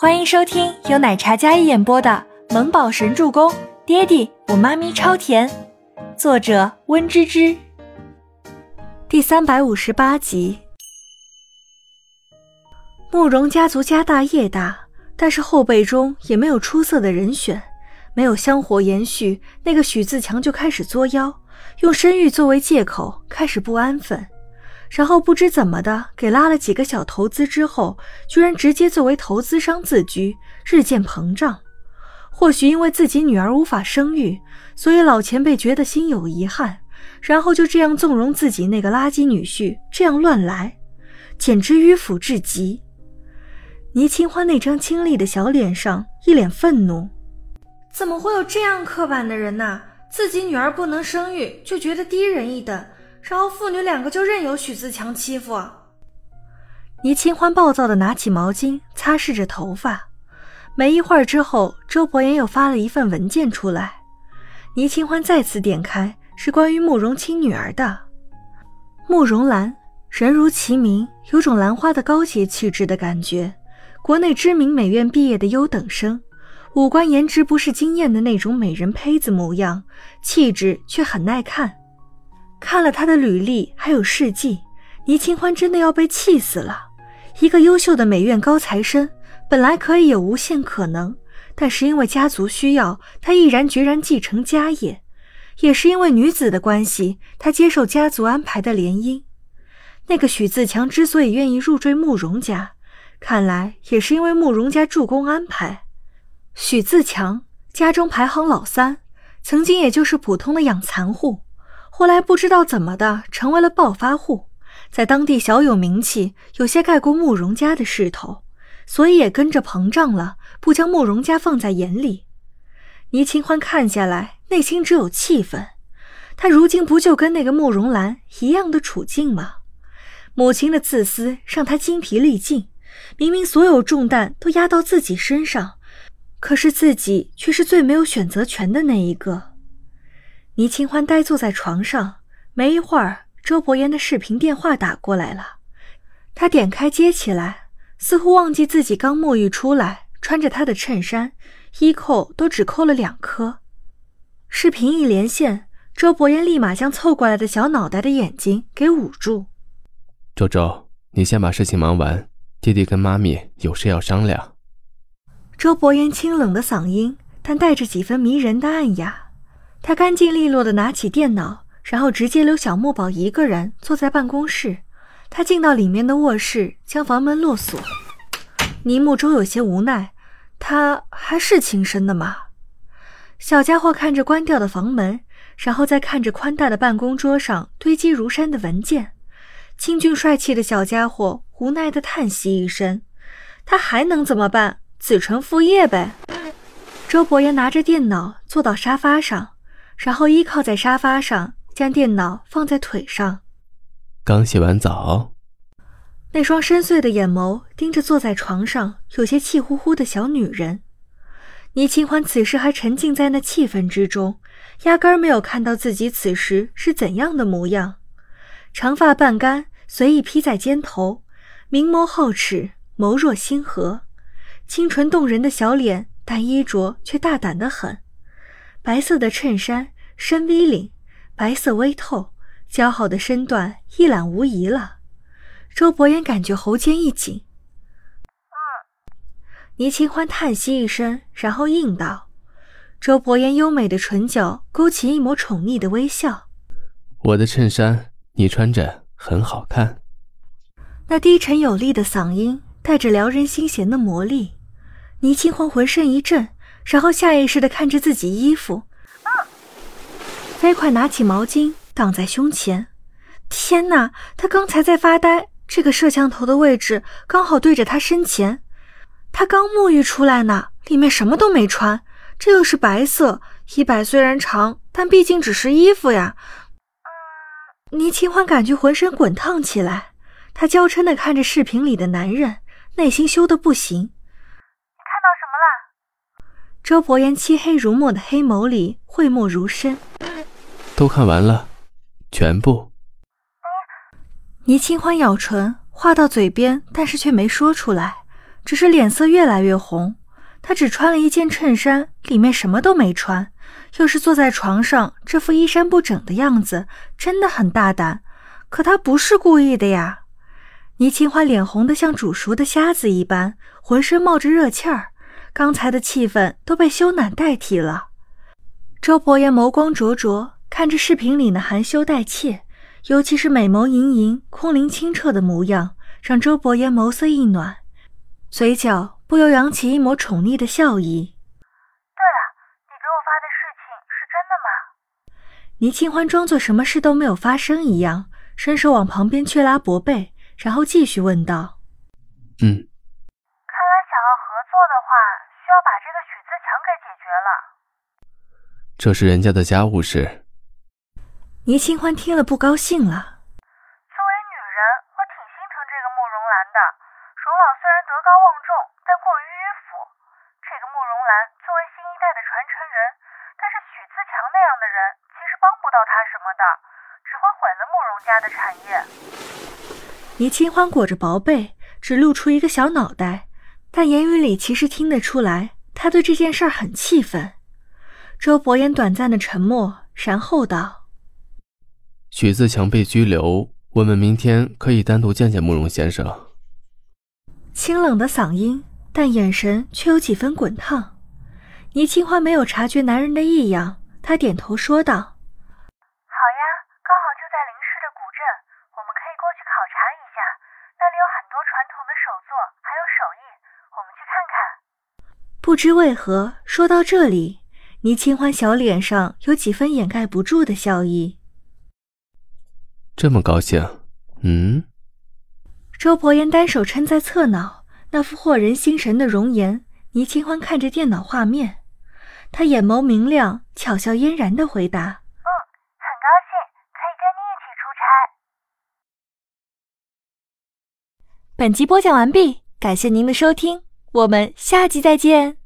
欢迎收听由奶茶嘉一演播的《萌宝神助攻》，爹地我妈咪超甜，作者温芝芝。第三百五十八集。慕容家族家大业大，但是后辈中也没有出色的人选，没有香火延续，那个许自强就开始作妖，用生育作为借口，开始不安分。然后不知怎么的，给拉了几个小投资之后，居然直接作为投资商自居，日渐膨胀。或许因为自己女儿无法生育，所以老前辈觉得心有遗憾，然后就这样纵容自己那个垃圾女婿这样乱来，简直迂腐至极。倪清欢那张清丽的小脸上一脸愤怒：怎么会有这样刻板的人呢？自己女儿不能生育，就觉得低人一等。然后父女两个就任由许自强欺负。倪清欢暴躁的拿起毛巾擦拭着头发。没一会儿之后，周伯言又发了一份文件出来。倪清欢再次点开，是关于慕容清女儿的。慕容兰，人如其名，有种兰花的高洁气质的感觉。国内知名美院毕业的优等生，五官颜值不是惊艳的那种美人胚子模样，气质却很耐看。看了他的履历还有事迹，倪清欢真的要被气死了。一个优秀的美院高材生，本来可以有无限可能，但是因为家族需要，他毅然决然继承家业；也是因为女子的关系，他接受家族安排的联姻。那个许自强之所以愿意入赘慕容家，看来也是因为慕容家助攻安排。许自强家中排行老三，曾经也就是普通的养蚕户。后来不知道怎么的，成为了暴发户，在当地小有名气，有些盖过慕容家的势头，所以也跟着膨胀了，不将慕容家放在眼里。倪清欢看下来，内心只有气愤。他如今不就跟那个慕容兰一样的处境吗？母亲的自私让他精疲力尽，明明所有重担都压到自己身上，可是自己却是最没有选择权的那一个。倪清欢呆坐在床上，没一会儿，周伯言的视频电话打过来了。他点开接起来，似乎忘记自己刚沐浴出来，穿着他的衬衫，衣扣都只扣了两颗。视频一连线，周伯言立马将凑过来的小脑袋的眼睛给捂住。周周，你先把事情忙完，弟弟跟妈咪有事要商量。周伯言清冷的嗓音，但带着几分迷人的暗哑。他干净利落地拿起电脑，然后直接留小木宝一个人坐在办公室。他进到里面的卧室，将房门落锁。倪木舟有些无奈，他还是亲生的吗？小家伙看着关掉的房门，然后再看着宽大的办公桌上堆积如山的文件，清俊帅气的小家伙无奈地叹息一声：“他还能怎么办？子承父业呗。”周伯言拿着电脑坐到沙发上。然后依靠在沙发上，将电脑放在腿上。刚洗完澡，那双深邃的眼眸盯着坐在床上有些气呼呼的小女人。倪清欢此时还沉浸在那气氛之中，压根儿没有看到自己此时是怎样的模样。长发半干，随意披在肩头，明眸皓齿，眸若星河，清纯动人的小脸，但衣着却大胆得很。白色的衬衫，深 V 领，白色微透，姣好的身段一览无遗了。周伯言感觉喉间一紧。倪清欢叹息一声，然后应道：“周伯言优美的唇角勾起一抹宠溺的微笑。我的衬衫你穿着很好看。”那低沉有力的嗓音带着撩人心弦的魔力，倪清欢浑身一震。然后下意识地看着自己衣服，飞快拿起毛巾挡在胸前。天哪，他刚才在发呆，这个摄像头的位置刚好对着他身前。他刚沐浴出来呢，里面什么都没穿，这又是白色，衣摆虽然长，但毕竟只是衣服呀。倪清欢感觉浑身滚烫起来，她娇嗔地看着视频里的男人，内心羞得不行。周伯言漆黑如墨的黑眸里讳莫如深，都看完了，全部。倪清欢咬唇，话到嘴边，但是却没说出来。只是脸色越来越红。他只穿了一件衬衫，里面什么都没穿，又是坐在床上，这副衣衫不整的样子，真的很大胆。可他不是故意的呀！倪清欢脸红的像煮熟的虾子一般，浑身冒着热气儿，刚才的气氛都被羞赧代替了。周伯言眸光灼灼，看着视频里那含羞带怯，尤其是美眸盈盈、空灵清澈的模样，让周伯言眸色一暖，嘴角。不由扬起一抹宠溺的笑意。对了，你给我发的事情是真的吗？倪清欢装作什么事都没有发生一样，伸手往旁边去拉薄被，然后继续问道：“嗯，话，需要把这个许自强给解决了。这是人家的家务事。”倪清欢听了不高兴了。作为女人，我挺心疼这个慕容兰的。荣老虽然德高望重。但过于迂腐。这个慕容兰作为新一代的传承人，但是许自强那样的人其实帮不到他什么的，只会毁了慕容家的产业。倪清欢裹着薄被，只露出一个小脑袋，但言语里其实听得出来，他对这件事很气愤。周伯言短暂的沉默，然后道：“许自强被拘留，我们明天可以单独见见慕容先生。”清冷的嗓音。但眼神却有几分滚烫。倪清欢没有察觉男人的异样，她点头说道：“好呀，刚好就在林氏的古镇，我们可以过去考察一下，那里有很多传统的手作，我们去看看。”不知为何，说到这里，倪清欢小脸上有几分掩盖不住的笑意。这么高兴？嗯？周伯言单手撑在侧脑。那副惑人心神的容颜，倪清欢看着电脑画面，他眼眸明亮，巧笑嫣然的回答：“嗯，很高兴可以跟你一起出差。”本集播讲完毕，感谢您的收听，我们下集再见。